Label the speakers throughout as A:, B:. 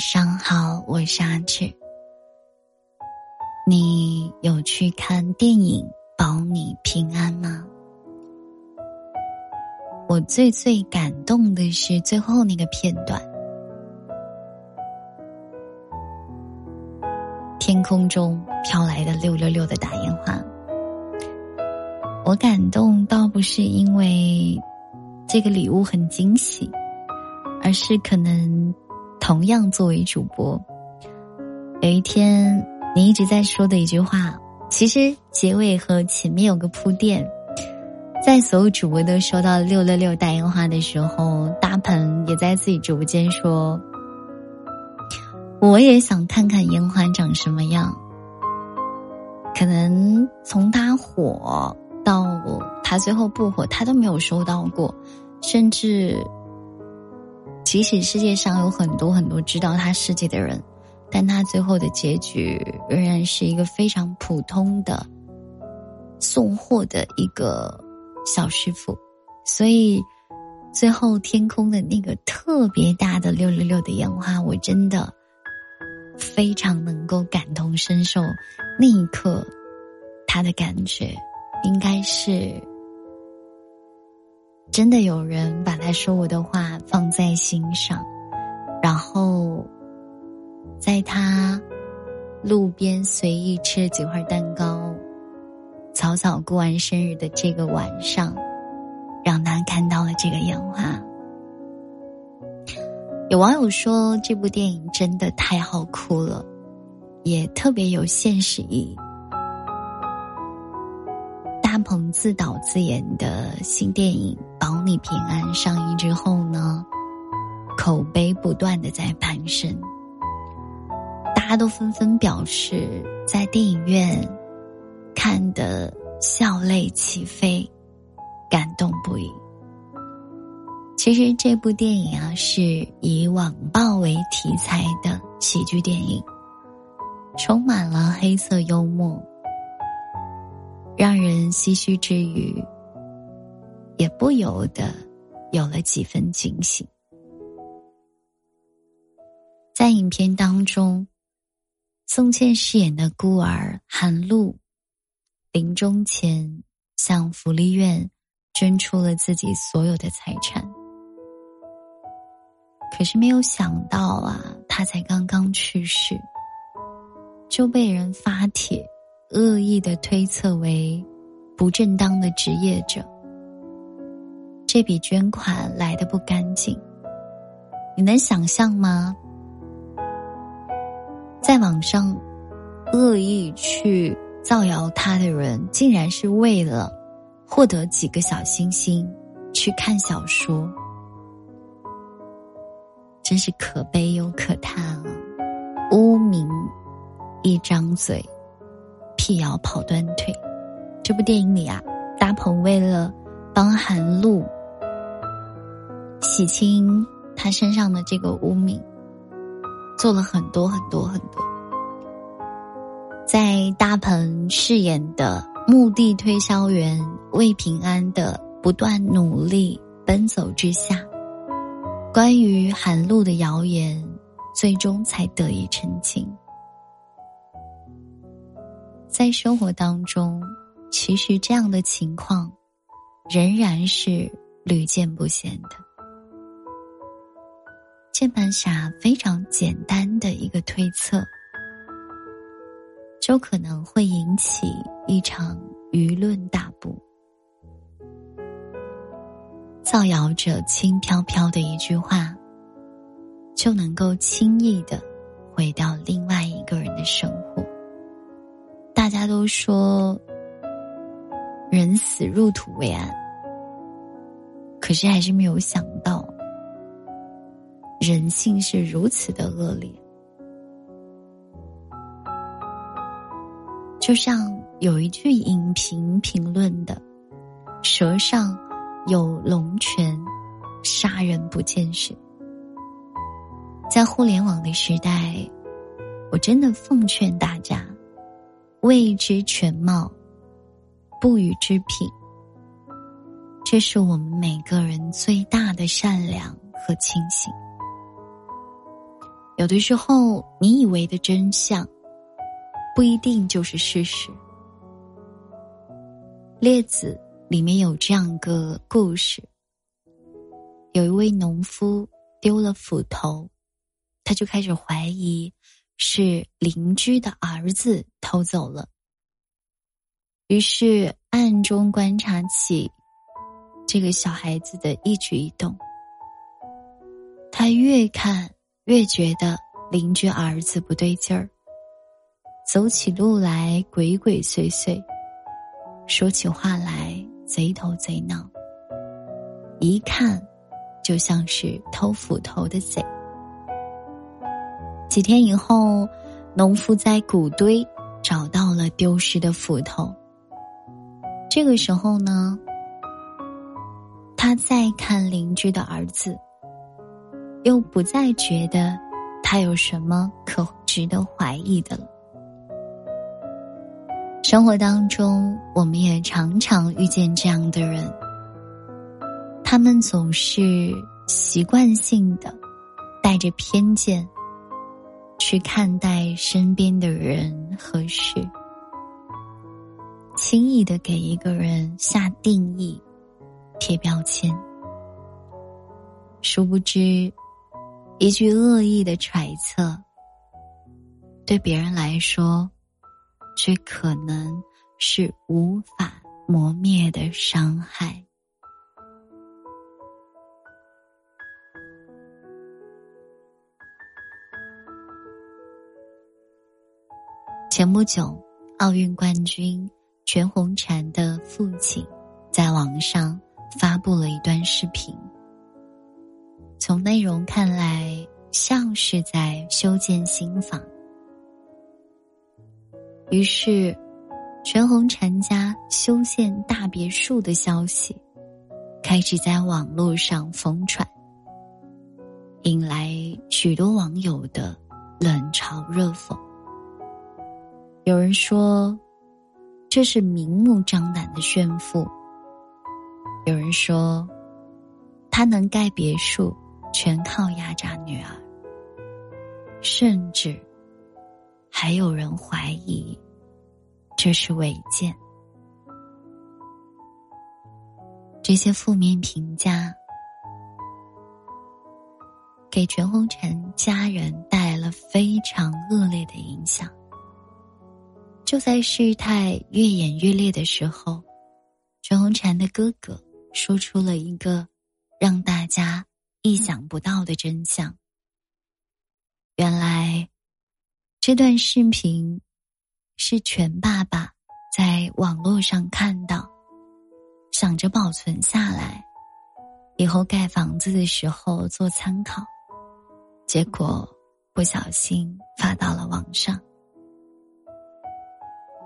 A: 上好，我是阿志。你有去看电影《保你平安》吗？我最最感动的是最后那个片段，天空中飘来的六六六的大烟花。我感动倒不是因为这个礼物很惊喜，而是可能同样作为主播，有一天你一直在说的一句话，其实结尾和前面有个铺垫，在所有主播都收到六六六大烟花的时候，大鹏也在自己直播间说：“我也想看看烟花长什么样。”可能从他火。到他最后不火，他都没有收到过，甚至，即使世界上有很多很多知道他世界的人，但他最后的结局仍然是一个非常普通的送货的一个小师傅。所以，最后天空的那个特别大的六六六的烟花，我真的非常能够感同身受那一刻他的感觉。应该是真的有人把他说我的话放在心上，然后在他路边随意吃了几块蛋糕，草草过完生日的这个晚上，让他看到了这个烟花。有网友说这部电影真的太好哭了，也特别有现实意义。大鹏自导自演的新电影《保你平安》上映之后呢，口碑不断的在攀升，大家都纷纷表示在电影院看的笑泪齐飞，感动不已。其实这部电影啊是以网暴为题材的喜剧电影，充满了黑色幽默。让人唏嘘之余，也不由得有了几分警醒。在影片当中，宋茜饰演的孤儿韩露，临终前向福利院捐出了自己所有的财产。可是没有想到啊，他才刚刚去世，就被人发帖。恶意的推测为不正当的职业者，这笔捐款来的不干净，你能想象吗？在网上恶意去造谣他的人，竟然是为了获得几个小星星去看小说，真是可悲又可叹啊！污名一张嘴。辟谣跑断腿，这部电影里啊，大鹏为了帮韩露洗清他身上的这个污名，做了很多很多很多。在大鹏饰演的墓地推销员魏平安的不断努力奔走之下，关于韩露的谣言最终才得以澄清。在生活当中，其实这样的情况仍然是屡见不鲜的。键盘侠非常简单的一个推测，就可能会引起一场舆论大波。造谣者轻飘飘的一句话，就能够轻易的毁掉另外一个人的生。大家都说人死入土为安，可是还是没有想到人性是如此的恶劣。就像有一句影评评论的：“舌上有龙泉，杀人不见血。”在互联网的时代，我真的奉劝大家。未知全貌，不予置评。这是我们每个人最大的善良和清醒。有的时候你以为的真相，不一定就是事实。《列子》里面有这样一个故事：有一位农夫丢了斧头，他就开始怀疑是邻居的儿子偷走了，于是暗中观察起这个小孩子的一举一动。他越看越觉得邻居儿子不对劲儿，走起路来鬼鬼祟祟。说起话来贼头贼脑，一看就像是偷斧头的贼。几天以后，农夫在谷堆找到了丢失的斧头。这个时候呢，他再看邻居的儿子，又不再觉得他有什么可值得怀疑的了。生活当中，我们也常常遇见这样的人。他们总是习惯性的带着偏见去看待身边的人和事，轻易的给一个人下定义、贴标签。殊不知，一句恶意的揣测，对别人来说。却可能是无法磨灭的伤害。不久，奥运冠军全红婵的父亲在网上发布了一段视频，从内容看来，像是在修建新房。于是，全红婵家修建大别墅的消息开始在网络上疯传，引来许多网友的冷嘲热讽。有人说，这是明目张胆的炫富；有人说，他能盖别墅全靠压榨女儿；甚至。还有人怀疑这是违建。这些负面评价给全红婵家人带来了非常恶劣的影响。就在事态越演越烈的时候，全红婵的哥哥说出了一个让大家意想不到的真相：原来。这段视频是全爸爸在网络上看到，想着保存下来，以后盖房子的时候做参考，结果不小心发到了网上，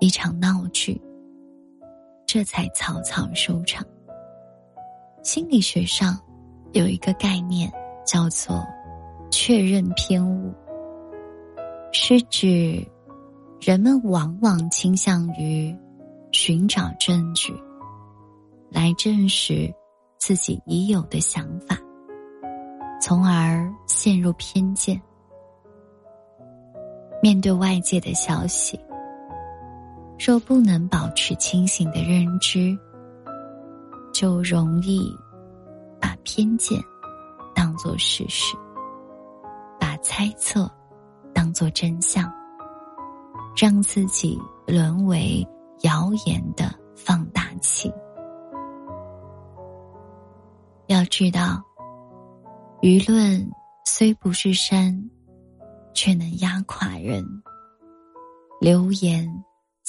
A: 一场闹剧，这才草草收场。心理学上有一个概念叫做确认偏误。是指人们往往倾向于寻找证据来证实自己已有的想法，从而陷入偏见。面对外界的消息，若不能保持清醒的认知，就容易把偏见当作事实，把猜测。当做真相，让自己沦为谣言的放大器。要知道，舆论虽不是山，却能压垮人；流言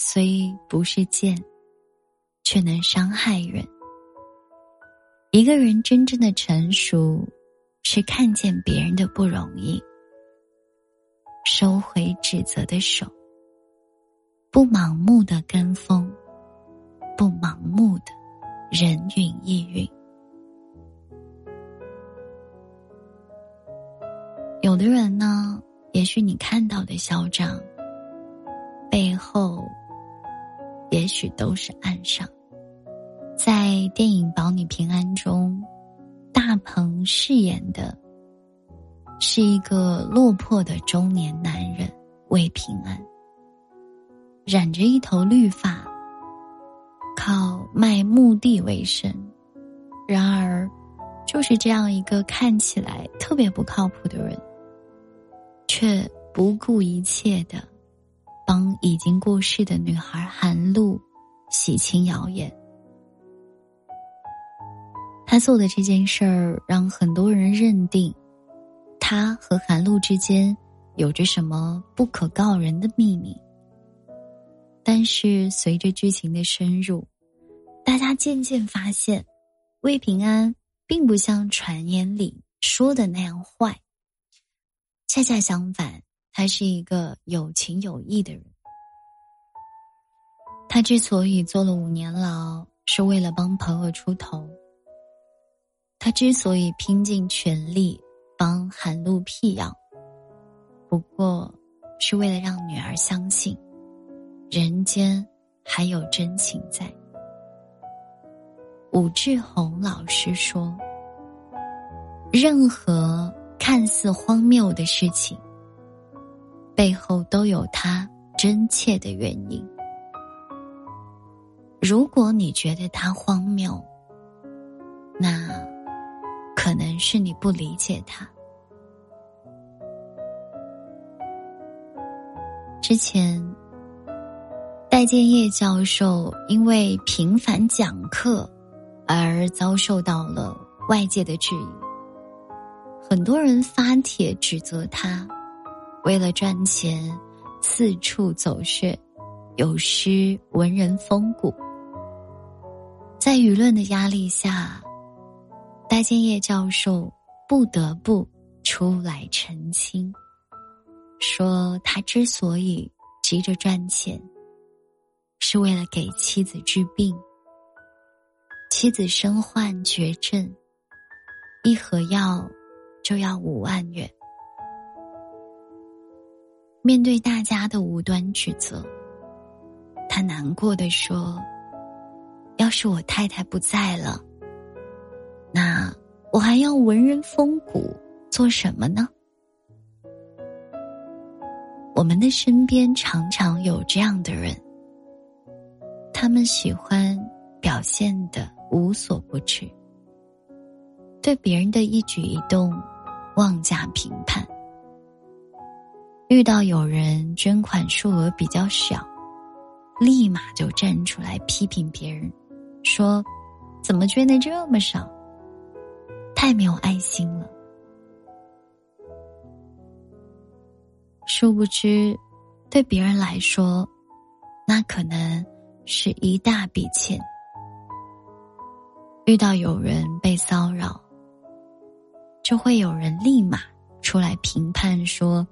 A: 虽不是剑，却能伤害人。一个人真正的成熟，是看见别人的不容易。收回指责的手，不盲目的跟风，不盲目的人云亦云。有的人呢，也许你看到的嚣张，背后也许都是暗伤。在电影《保你平安》中，大鹏饰演的。是一个落魄的中年男人魏平安，染着一头绿发，靠卖墓地为生。然而，就是这样一个看起来特别不靠谱的人，却不顾一切的帮已经过世的女孩韩露洗清谣言。他做的这件事儿，让很多人认定他和韩露之间有着什么不可告人的秘密。但是随着剧情的深入，大家渐渐发现，魏平安并不像传言里说的那样坏。恰恰相反，他是一个有情有义的人。他之所以坐了五年牢，是为了帮朋友出头。他之所以拼尽全力帮韩露辟谣，不过是为了让女儿相信，人间还有真情在。武志红老师说：“任何看似荒谬的事情，背后都有它真切的原因。如果你觉得它荒谬，那……”可能是你不理解他。之前，戴建业教授因为频繁讲课而遭受到了外界的质疑，很多人发帖指责他，为了赚钱四处走穴，有失文人风骨。在舆论的压力下。戴建业教授不得不出来澄清，说他之所以急着赚钱，是为了给妻子治病。妻子身患绝症，一盒药就要五万元。面对大家的无端指责，他难过的说：“要是我太太不在了。”那我还要文人风骨做什么呢？我们的身边常常有这样的人，他们喜欢表现的无所不知，对别人的一举一动妄加评判。遇到有人捐款数额比较小，立马就站出来批评别人，说：“怎么捐的这么少？”太没有爱心了。殊不知，对别人来说，那可能是一大笔钱。遇到有人被骚扰，就会有人立马出来评判说：“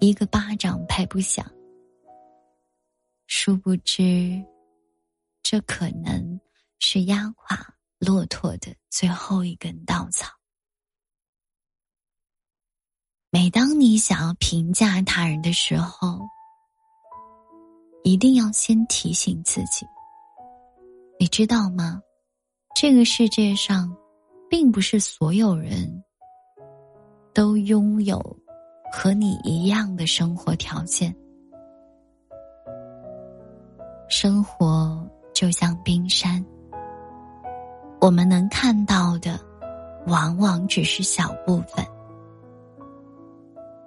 A: 一个巴掌拍不响。”殊不知，这可能是压垮。骆驼的最后一根稻草。每当你想要评价他人的时候，一定要先提醒自己：你知道吗？这个世界上，并不是所有人都拥有和你一样的生活条件。生活就像冰山。我们能看到的，往往只是小部分。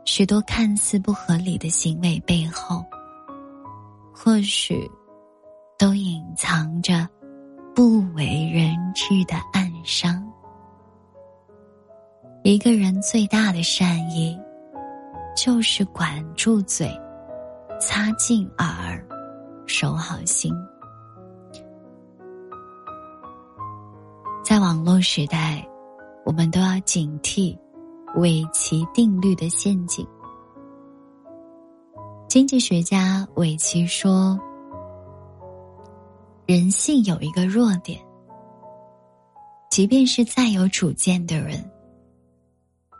A: 许多看似不合理的行为背后，或许都隐藏着不为人知的暗伤。一个人最大的善意，就是管住嘴，擦净耳，守好心。在网络时代，我们都要警惕韦奇定律的陷阱。经济学家韦奇说：“人性有一个弱点，即便是再有主见的人，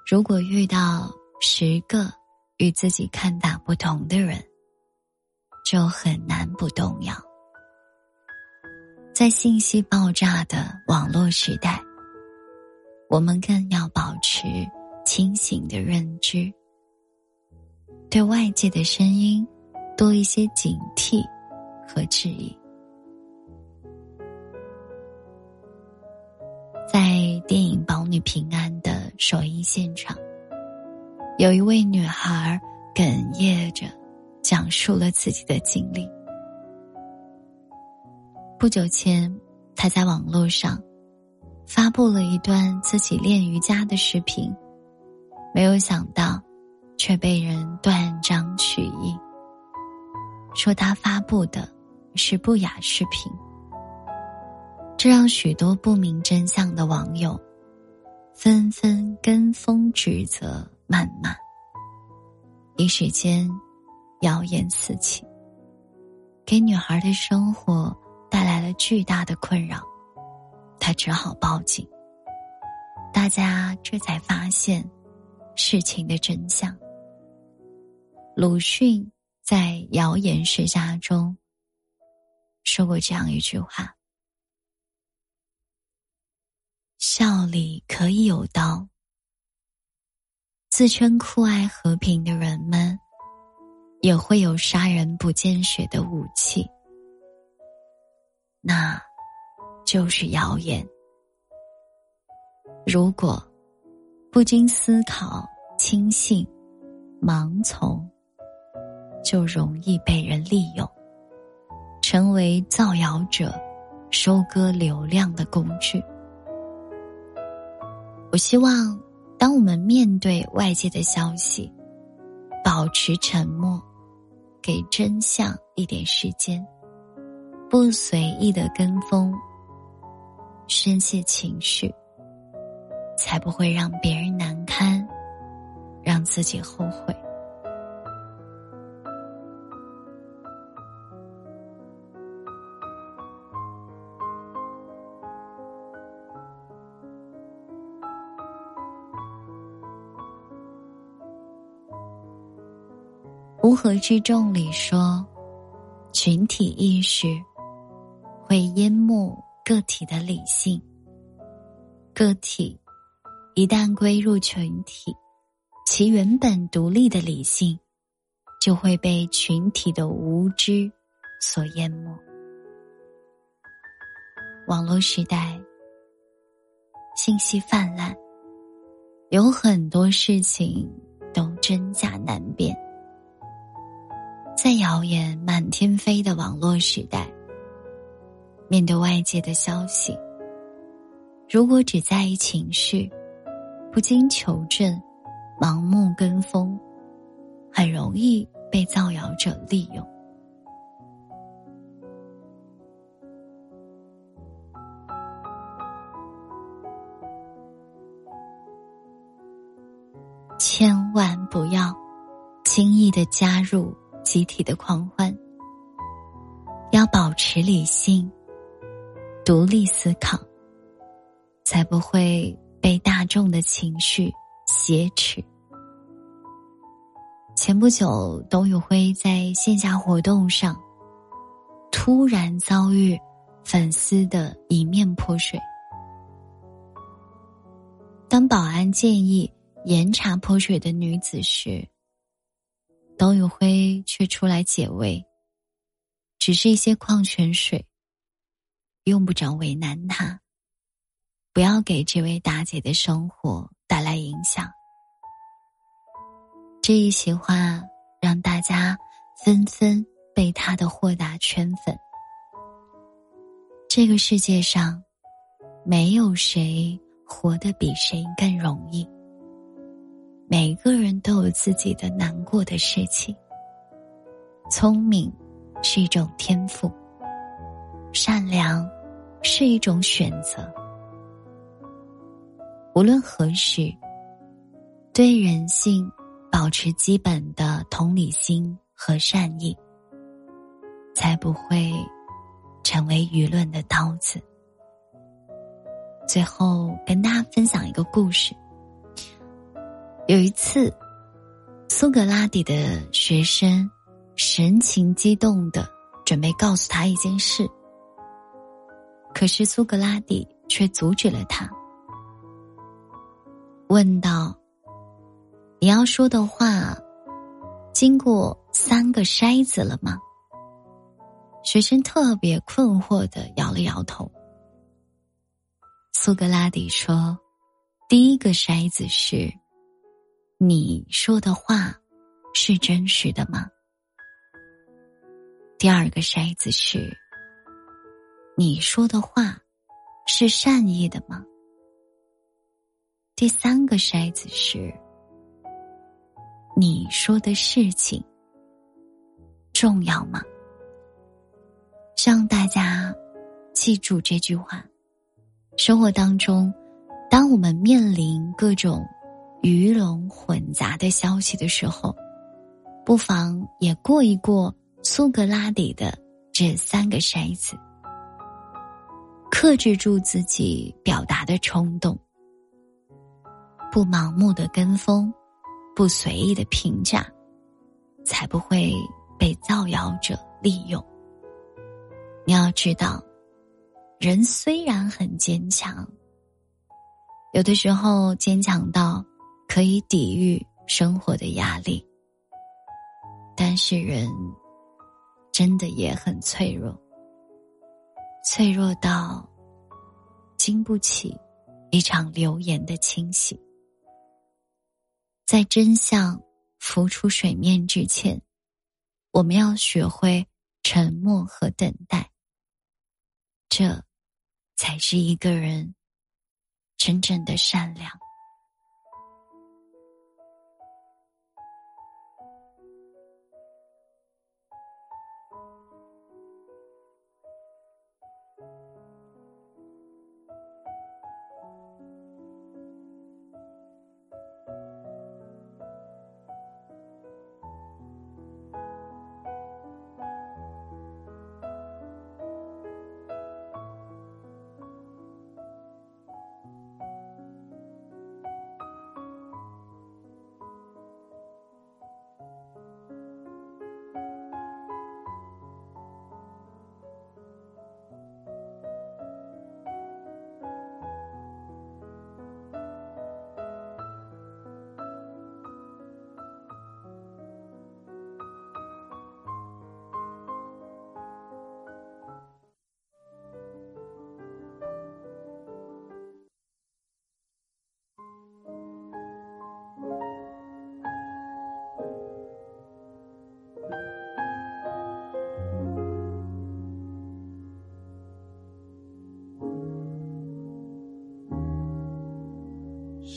A: 如果遇到十个与自己看法不同的人，就很难不动摇。”在信息爆炸的网络时代，我们更要保持清醒的认知，对外界的声音多一些警惕和质疑。在电影《保你平安》的首映现场，有一位女孩哽咽着讲述了自己的经历。不久前，她在网络上发布了一段自己练瑜伽的视频，没有想到，却被人断章取义，说她发布的是不雅视频。这让许多不明真相的网友纷纷跟风指责、谩骂，一时间谣言四起，给女孩的生活带来了巨大的困扰。她只好报警。大家这才发现事情的真相。鲁迅在《谣言世家》中说过这样一句话。笑里可以有刀。自称酷爱和平的人们，也会有杀人不见血的武器，那，就是谣言。如果不经思考、轻信、盲从，就容易被人利用，成为造谣者收割流量的工具。我希望，当我们面对外界的消息，保持沉默，给真相一点时间，不随意的跟风，宣泄情绪，才不会让别人难堪，让自己后悔。合之众里说，群体意识会淹没个体的理性。个体一旦归入群体，其原本独立的理性就会被群体的无知所淹没。网络时代，信息泛滥，有很多事情都真假难辨。在谣言满天飞的网络时代，面对外界的消息，如果只在意情绪，不经求证，盲目跟风，很容易被造谣者利用。千万不要轻易的加入。集体的狂欢，要保持理性、独立思考，才不会被大众的情绪挟持。前不久，董宇辉在线下活动上突然遭遇粉丝的一面泼水，当保安建议严查泼水的女子时。董宇辉却出来解围，只是一些矿泉水，用不着为难他。不要给这位大姐的生活带来影响。这一席话让大家纷纷被他的豁达圈粉。这个世界上，没有谁活得比谁更容易。每个人都有自己的难过的事情。聪明是一种天赋，善良是一种选择。无论何时，对人性保持基本的同理心和善意，才不会成为舆论的刀子。最后，跟大家分享一个故事。有一次，苏格拉底的学生神情激动的准备告诉他一件事，可是苏格拉底却阻止了他，问道：“你要说的话，经过三个筛子了吗？学生特别困惑的摇了摇头。苏格拉底说：“第一个筛子是，你说的话是真实的吗？第二个筛子是，你说的话是善意的吗？第三个筛子是，你说的事情重要吗？”希望大家记住这句话。生活当中，当我们面临各种鱼龙混杂的消息的时候，不妨也过一过苏格拉底的这三个筛子，克制住自己表达的冲动，不盲目的跟风，不随意的评价，才不会被造谣者利用。你要知道。人虽然很坚强，有的时候坚强到可以抵御生活的压力，但是人真的也很脆弱，脆弱到经不起一场流言的清洗。在真相浮出水面之前，我们要学会沉默和等待。这。才是一个人真正的善良。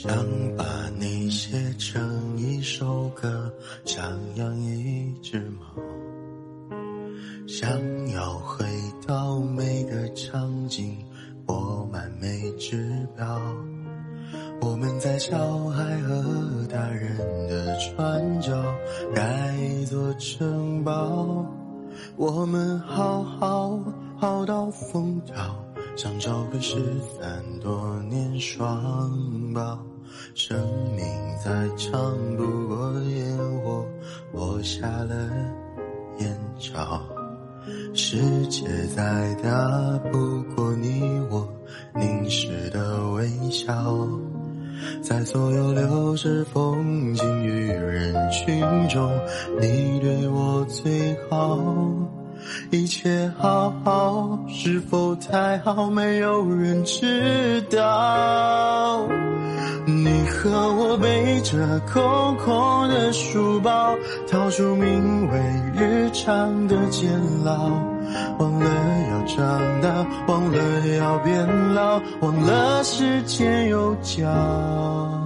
B: 想把你写成一首歌，想养一只猫，想要回到每个场景，播满每只表。我们在小孩和大人的转角盖一座城堡，我们好好好到疯掉，想找个失散多年双胞。生命再长不过烟火，落下了眼罩；世界再大不过你我凝视的微笑。在所有流逝风景与人群中，你对我最好。一切好好，是否太好？没有人知道。你和我背着空空的书包，逃出名为日常的监牢，忘了要长大，忘了要变老，忘了时间有脚。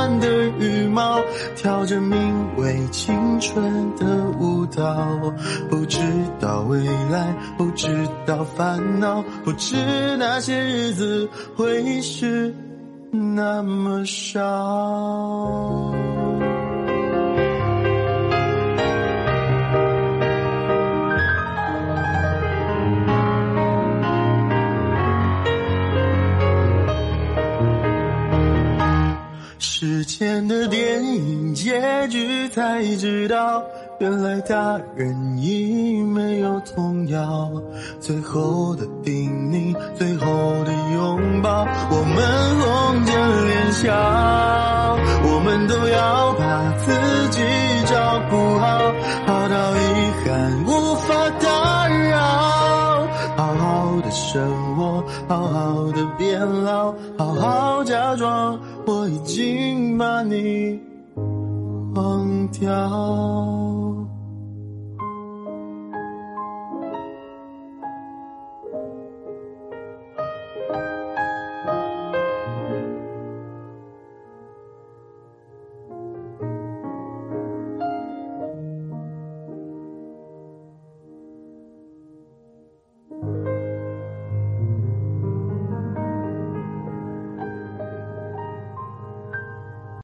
B: 貌，跳着名为青春的舞蹈。不知道未来，不知道烦恼，不知那些日子会是那么少。时间的电影结局才知道，原来大人已没有童谣。最后的叮咛，最后的拥抱，我们红着脸笑。我们都要把自己照顾好，好到遗憾无法打扰。好好的生活，好好的变老，好好假装。我已经把你忘掉。